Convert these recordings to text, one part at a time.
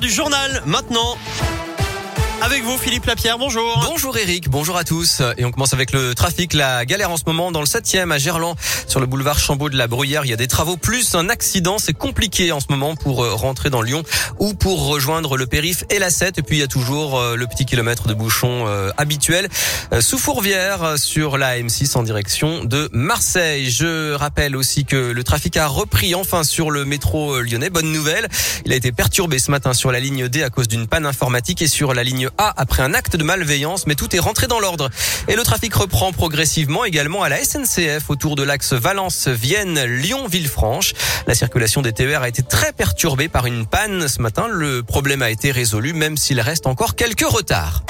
du journal maintenant. Avec vous, Philippe Lapierre, bonjour. Bonjour Eric, bonjour à tous. Et on commence avec le trafic. La galère en ce moment dans le 7e à Gerland, sur le boulevard Chambaud de la Bruyère. Il y a des travaux plus un accident. C'est compliqué en ce moment pour euh, rentrer dans Lyon ou pour rejoindre le périph et la 7. Et puis il y a toujours euh, le petit kilomètre de bouchon euh, habituel sous Fourvière sur la M6 en direction de Marseille. Je rappelle aussi que le trafic a repris enfin sur le métro lyonnais. Bonne nouvelle. Il a été perturbé ce matin sur la ligne D à cause d'une panne informatique et sur la ligne a après un acte de malveillance, mais tout est rentré dans l'ordre. Et le trafic reprend progressivement également à la SNCF autour de l'axe Valence-Vienne-Lyon-Villefranche. La circulation des TER a été très perturbée par une panne ce matin. Le problème a été résolu, même s'il reste encore quelques retards.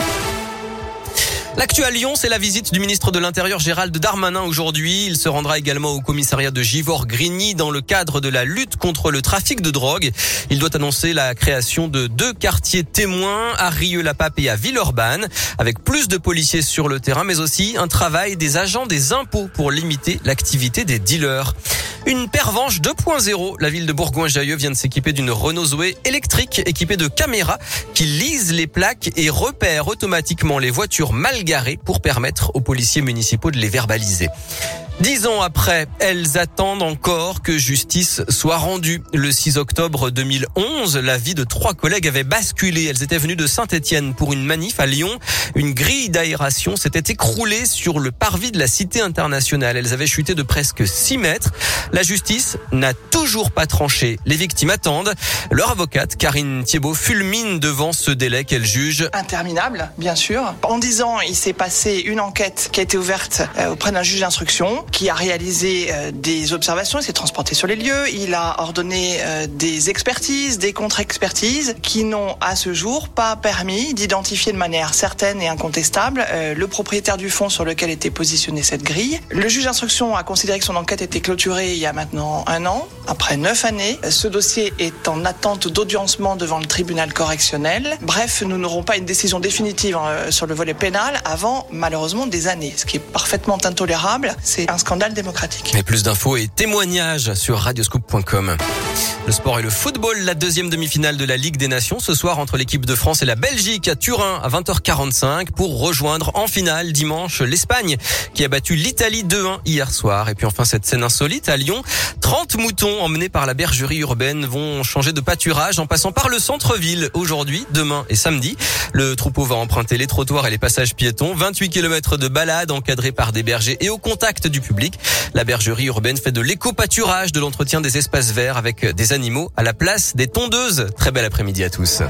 L'actu à Lyon, c'est la visite du ministre de l'Intérieur Gérald Darmanin aujourd'hui. Il se rendra également au commissariat de Givor-Grigny dans le cadre de la lutte contre le trafic de drogue. Il doit annoncer la création de deux quartiers témoins à Rieux-la-Pape et à Villeurbanne avec plus de policiers sur le terrain mais aussi un travail des agents des impôts pour limiter l'activité des dealers. Une pervenche 2.0. La ville de Bourgoin-Jallieu vient de s'équiper d'une Renault Zoé électrique équipée de caméras qui lisent les plaques et repèrent automatiquement les voitures mal garées pour permettre aux policiers municipaux de les verbaliser. Dix ans après, elles attendent encore que justice soit rendue. Le 6 octobre 2011, la vie de trois collègues avait basculé. Elles étaient venues de Saint-Étienne pour une manif à Lyon. Une grille d'aération s'était écroulée sur le parvis de la Cité internationale. Elles avaient chuté de presque 6 mètres. La justice n'a toujours pas tranché. Les victimes attendent. Leur avocate, Karine Thiebaud, fulmine devant ce délai qu'elle juge. Interminable, bien sûr. En 10 ans, il s'est passé une enquête qui a été ouverte euh, auprès d'un juge d'instruction qui a réalisé euh, des observations, il s'est transporté sur les lieux, il a ordonné euh, des expertises, des contre-expertises qui n'ont à ce jour pas permis d'identifier de manière certaine et incontestable le propriétaire du fonds sur lequel était positionnée cette grille. Le juge d'instruction a considéré que son enquête était clôturée il y a maintenant un an, après neuf années. Ce dossier est en attente d'audiencement devant le tribunal correctionnel. Bref, nous n'aurons pas une décision définitive sur le volet pénal avant malheureusement des années, ce qui est parfaitement intolérable. C'est un scandale démocratique. Et plus d'infos et témoignages sur radioscoop.com. Le sport et le football, la deuxième demi-finale de la Ligue des Nations ce soir entre l'équipe de France et la Belgique à Turin à 20h45 pour rejoindre en finale dimanche l'Espagne qui a battu l'Italie 2-1 hier soir. Et puis enfin cette scène insolite à Lyon, 30 moutons emmenés par la bergerie urbaine vont changer de pâturage en passant par le centre-ville aujourd'hui, demain et samedi. Le troupeau va emprunter les trottoirs et les passages piétons, 28 km de balade encadrés par des bergers et au contact du public. La bergerie urbaine fait de l'éco-pâturage, de l'entretien des espaces verts avec des animaux à la place des tondeuses. Très bel après-midi à tous.